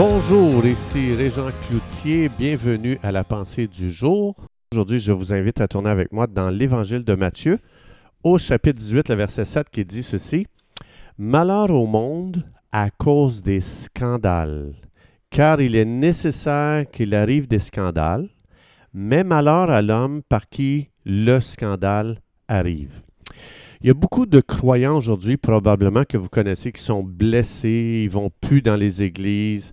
Bonjour, ici Régent Cloutier, bienvenue à la pensée du jour. Aujourd'hui, je vous invite à tourner avec moi dans l'Évangile de Matthieu, au chapitre 18, le verset 7, qui dit ceci. Malheur au monde à cause des scandales, car il est nécessaire qu'il arrive des scandales, mais malheur à l'homme par qui le scandale arrive. Il y a beaucoup de croyants aujourd'hui, probablement que vous connaissez, qui sont blessés, ils vont plus dans les églises,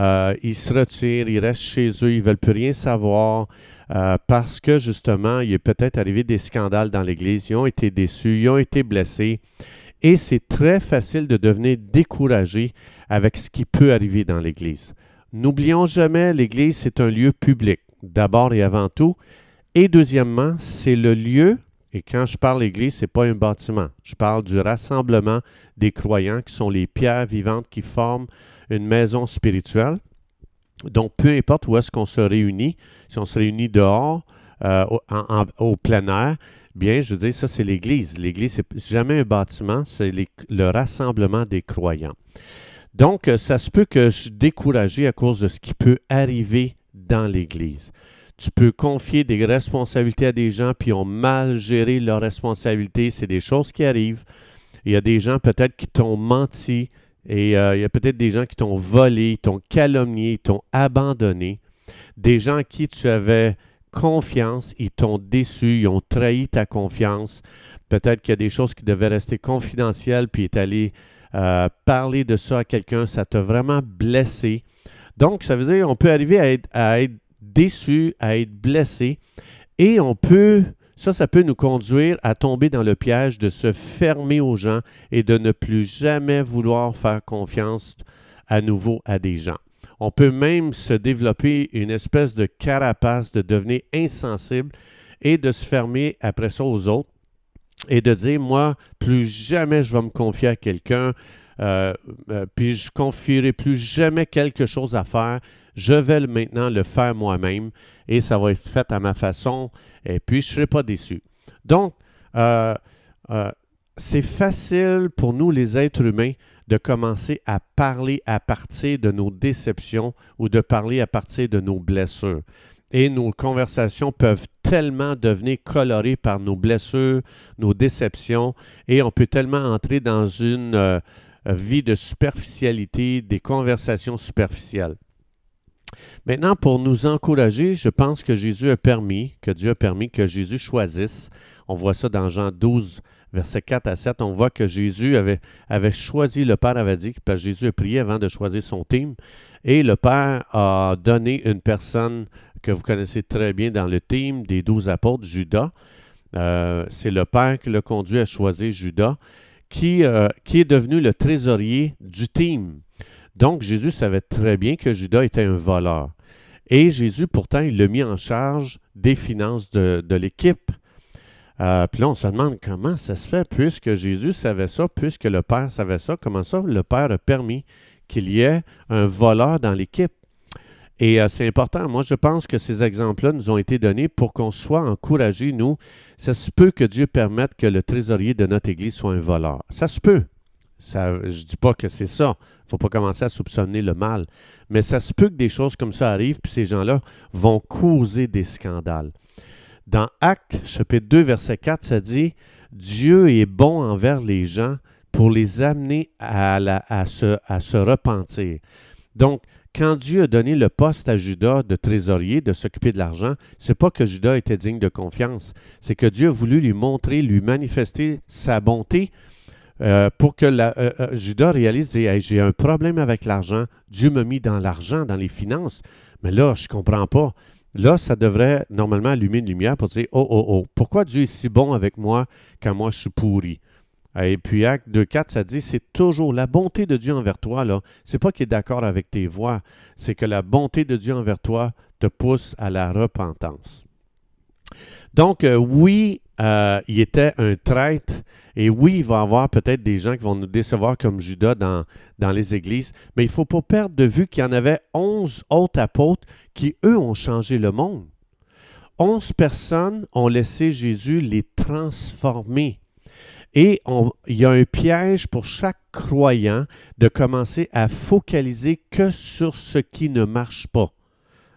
euh, ils se retirent, ils restent chez eux, ils veulent plus rien savoir euh, parce que justement, il est peut-être arrivé des scandales dans l'église, ils ont été déçus, ils ont été blessés, et c'est très facile de devenir découragé avec ce qui peut arriver dans l'église. N'oublions jamais, l'église, c'est un lieu public, d'abord et avant tout, et deuxièmement, c'est le lieu et quand je parle Église, ce n'est pas un bâtiment. Je parle du rassemblement des croyants qui sont les pierres vivantes qui forment une maison spirituelle. Donc, peu importe où est-ce qu'on se réunit, si on se réunit dehors, euh, au, plein air, bien, je veux dire, ça, c'est l'Église. L'Église, c'est jamais un bâtiment, c'est le rassemblement des croyants. Donc, euh, ça se peut que je suis découragé à cause de ce qui peut arriver dans l'Église. Tu peux confier des responsabilités à des gens puis ont mal géré leurs responsabilités. C'est des choses qui arrivent. Il y a des gens peut-être qui t'ont menti et euh, il y a peut-être des gens qui t'ont volé, t'ont calomnié, t'ont abandonné. Des gens à qui tu avais confiance, ils t'ont déçu, ils ont trahi ta confiance. Peut-être qu'il y a des choses qui devaient rester confidentielles, puis est allé euh, parler de ça à quelqu'un, ça t'a vraiment blessé. Donc, ça veut dire qu'on peut arriver à être déçu, à être blessé. Et on peut, ça, ça peut nous conduire à tomber dans le piège de se fermer aux gens et de ne plus jamais vouloir faire confiance à nouveau à des gens. On peut même se développer une espèce de carapace, de devenir insensible et de se fermer après ça aux autres et de dire, moi, plus jamais je vais me confier à quelqu'un, euh, euh, puis je confierai plus jamais quelque chose à faire je vais maintenant le faire moi-même et ça va être fait à ma façon et puis je ne serai pas déçu. Donc, euh, c'est facile pour nous, les êtres humains, de commencer à parler à partir de nos déceptions ou de parler à partir de nos blessures. Et nos conversations peuvent tellement devenir colorées par nos blessures, nos déceptions, et on peut tellement entrer dans une vie de superficialité, des conversations superficielles. Maintenant, pour nous encourager, je pense que Jésus a permis, que Dieu a permis que Jésus choisisse. On voit ça dans Jean 12, versets 4 à 7. On voit que Jésus avait, choisi, le Père avait parce que Jésus a prié avant de choisir son team. Et le Père a donné une personne que vous connaissez très bien dans le team des douze apôtres, Judas. Euh, c'est le Père qui l'a conduit à choisir Judas, qui, euh, qui est devenu le trésorier du team. Donc Jésus savait très bien que Judas était un voleur. Et Jésus, pourtant, il l'a mis en charge des finances de, l'équipe. Euh, puis là, on se demande comment ça se fait, puisque Jésus savait ça, puisque le Père savait ça, comment ça le Père a permis qu'il y ait un voleur dans l'équipe. Et euh, c'est important. Moi, je pense que ces exemples-là nous ont été donnés pour qu'on soit encouragés, nous. Ça se peut que Dieu permette que le trésorier de notre Église soit un voleur. Ça se peut. Ça, je ne dis pas que c'est ça. Il ne faut pas commencer à soupçonner le mal. Mais ça se peut que des choses comme ça arrivent, puis ces gens-là vont causer des scandales. Dans Actes, chapitre 2, verset 4, ça dit Dieu est bon envers les gens pour les amener à, se, à se repentir. Donc, quand Dieu a donné le poste à Judas de trésorier, de s'occuper de l'argent, c'est pas que Judas était digne de confiance, c'est que Dieu a voulu lui montrer, lui manifester sa bonté euh, pour que euh, euh, Judas réalise, j'ai un problème avec l'argent, Dieu m'a mis dans l'argent, dans les finances, mais là, je ne comprends pas. Là, ça devrait normalement allumer une lumière pour dire, oh, oh, oh, pourquoi Dieu est si bon avec moi quand moi je suis pourri? Et puis Acte 2.4, ça dit, c'est toujours la bonté de Dieu envers toi, là. C'est pas qu'il est d'accord avec tes voies, c'est que la bonté de Dieu envers toi te pousse à la repentance. Donc, oui, euh, il était un traître. Et oui, il va y avoir peut-être des gens qui vont nous décevoir comme Judas dans, dans les églises, mais il ne faut pas perdre de vue qu'il y en avait onze autres apôtres qui, eux, ont changé le monde. Onze personnes ont laissé Jésus les transformer. Et il y a un piège pour chaque croyant de commencer à focaliser que sur ce qui ne marche pas.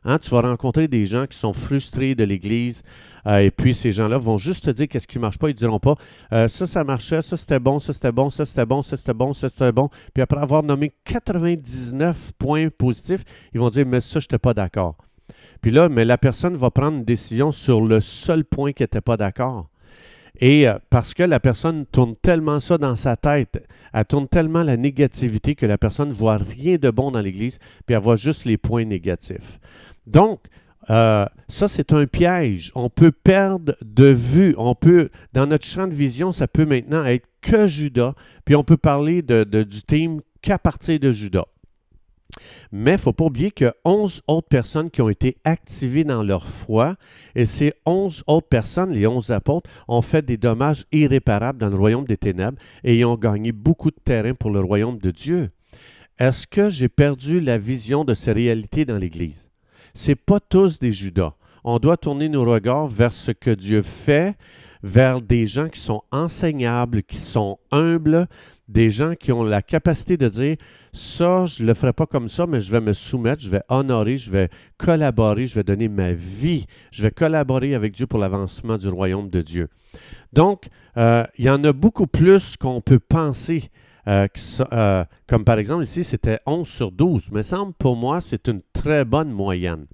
Hein, tu vas rencontrer des gens qui sont frustrés de l'Église, euh, et puis ces gens-là vont juste te dire qu'est-ce qui ne marche pas. Ils ne diront pas euh, ça, ça marchait, ça c'était bon, ça c'était bon, ça c'était bon, ça c'était bon, ça c'était bon. Puis après avoir nommé 99 points positifs, ils vont dire mais ça, je n'étais pas d'accord. Puis là, mais la personne va prendre une décision sur le seul point qui n'était pas d'accord. Et euh, parce que la personne tourne tellement ça dans sa tête, elle tourne tellement la négativité que la personne ne voit rien de bon dans l'Église, puis elle voit juste les points négatifs. Donc, euh, ça, c'est un piège. On peut perdre de vue. On peut, dans notre champ de vision, ça peut maintenant être que Judas, puis on peut parler du team qu'à partir de Judas. Mais il ne faut pas oublier qu'il y a 11 autres personnes qui ont été activées dans leur foi, et ces 11 autres personnes, les 11 apôtres, ont fait des dommages irréparables dans le royaume des ténèbres et ont gagné beaucoup de terrain pour le royaume de Dieu. Est-ce que j'ai perdu la vision de ces réalités dans l'Église? Ce pas tous des Judas. On doit tourner nos regards vers ce que Dieu fait, vers des gens qui sont enseignables, qui sont humbles, des gens qui ont la capacité de dire ça, je ne le ferai pas comme ça, mais je vais me soumettre, je vais honorer, je vais collaborer, je vais donner ma vie, je vais collaborer avec Dieu pour l'avancement du royaume de Dieu. Donc, euh, il y en a beaucoup plus qu'on peut penser. Euh, euh, comme par exemple ici, c'était 11 sur 12. Mais semble pour moi, c'est une très bonne moyenne.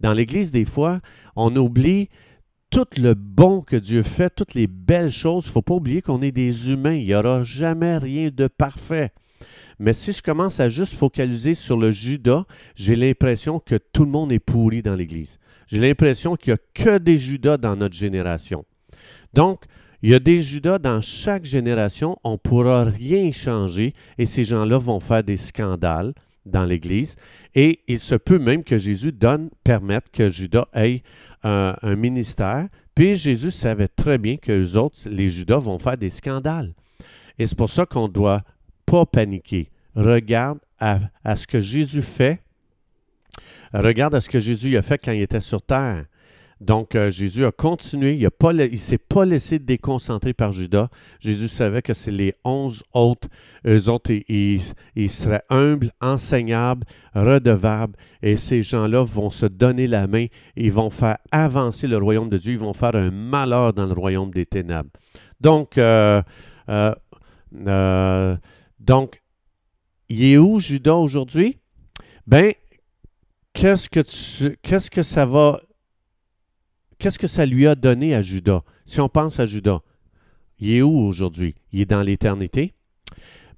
Dans l'Église, des fois, on oublie tout le bon que Dieu fait, toutes les belles choses. Il ne faut pas oublier qu'on est des humains. Il n'y aura jamais rien de parfait. Mais si je commence à juste focaliser sur le Judas, j'ai l'impression que tout le monde est pourri dans l'Église. J'ai l'impression qu'il n'y a que des Judas dans notre génération. Donc, il y a des Judas dans chaque génération, on ne pourra rien changer et ces gens-là vont faire des scandales dans l'Église. Et il se peut même que Jésus donne, permette que Judas ait un, ministère. Puis Jésus savait très bien que les autres, les Judas, vont faire des scandales. Et c'est pour ça qu'on ne doit pas paniquer. Regarde à, à, ce que Jésus fait. Regarde à ce que Jésus a fait quand il était sur terre. Donc, euh, Jésus a continué, il ne s'est pas laissé déconcentrer par Judas. Jésus savait que c'est les onze autres, eux autres, ils, seraient humbles, enseignables, redevables, et ces gens-là vont se donner la main, ils vont faire avancer le royaume de Dieu, ils vont faire un malheur dans le royaume des ténèbres. Donc, euh, euh, il est où Judas aujourd'hui? Ben, qu'est-ce que tu, qu'est-ce que ça va Qu'est-ce que ça lui a donné à Judas? Si on pense à Judas, il est où aujourd'hui? Il est dans l'éternité.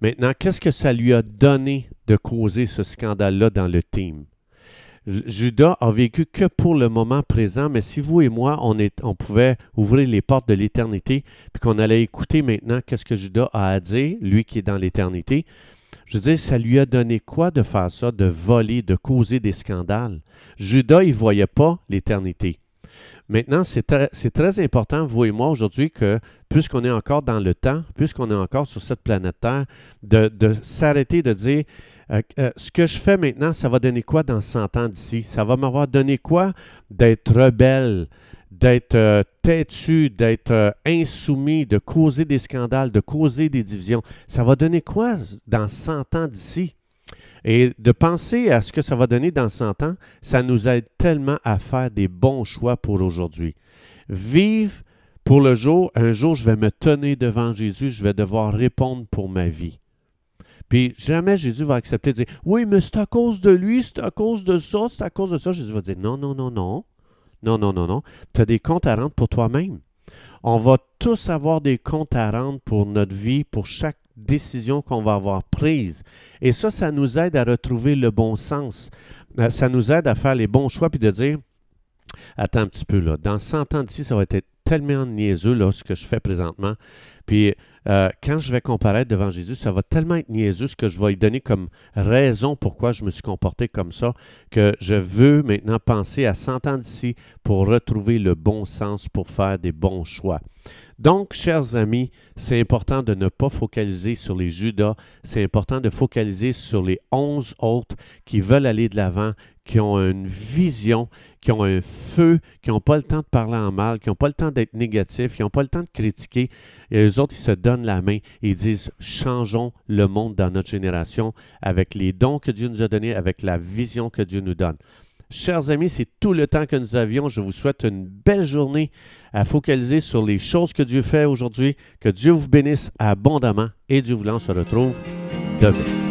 Maintenant, qu'est-ce que ça lui a donné de causer ce scandale-là dans le team? Judas a vécu que pour le moment présent, mais si vous et moi, on, est, pouvait ouvrir les portes de l'éternité, puis qu'on allait écouter maintenant qu'est-ce que Judas a à dire, lui qui est dans l'éternité, je veux dire, ça lui a donné quoi de faire ça, de voler, de causer des scandales? Judas, il ne voyait pas l'éternité. Maintenant, c'est très, important, vous et moi, aujourd'hui, que puisqu'on est encore dans le temps, puisqu'on est encore sur cette planète Terre, de, s'arrêter de dire euh, euh, ce que je fais maintenant, ça va donner quoi dans 100 ans d'ici? Ça va m'avoir donné quoi d'être rebelle, d'être euh, têtu, d'être insoumis, de causer des scandales, de causer des divisions? Ça va donner quoi dans 100 ans d'ici? Et de penser à ce que ça va donner dans 100 ans, ça nous aide tellement à faire des bons choix pour aujourd'hui. Vive pour le jour, un jour je vais me tenir devant Jésus, je vais devoir répondre pour ma vie. Puis jamais Jésus va accepter de dire Oui, mais c'est à cause de lui, c'est à cause de ça, c'est à cause de ça. Jésus va dire Non, non, non, non. Non, non, non, non. Tu as des comptes à rendre pour toi-même. On va tous avoir des comptes à rendre pour notre vie, pour chaque décision qu'on va avoir prise. Et ça, ça nous aide à retrouver le bon sens. Euh, ça nous aide à faire les bons choix puis de dire Attends un petit peu là, dans 100 ans d'ici, ça va être tellement niaiseux là, ce que je fais présentement. Puis euh, quand je vais comparaître devant Jésus, ça va tellement être niaiseux ce que je vais lui donner comme raison pourquoi je me suis comporté comme ça, que je veux maintenant penser à 100 ans d'ici pour retrouver le bon sens, pour faire des bons choix. Donc, chers amis, c'est important de ne pas focaliser sur les Judas, c'est important de focaliser sur les onze autres qui veulent aller de l'avant, qui ont une vision, qui ont un feu, qui n'ont pas le temps de parler en mal, qui n'ont pas le temps d'être négatifs, qui n'ont pas le temps de critiquer. Et eux autres, ils se donnent la main et ils disent changeons le monde dans notre génération avec les dons que Dieu nous a donnés, avec la vision que Dieu nous donne. Chers amis, c'est tout le temps que nous avions. Je vous souhaite une belle journée à focaliser sur les choses que Dieu fait aujourd'hui. Que Dieu vous bénisse abondamment et Dieu voulant, on se retrouve demain.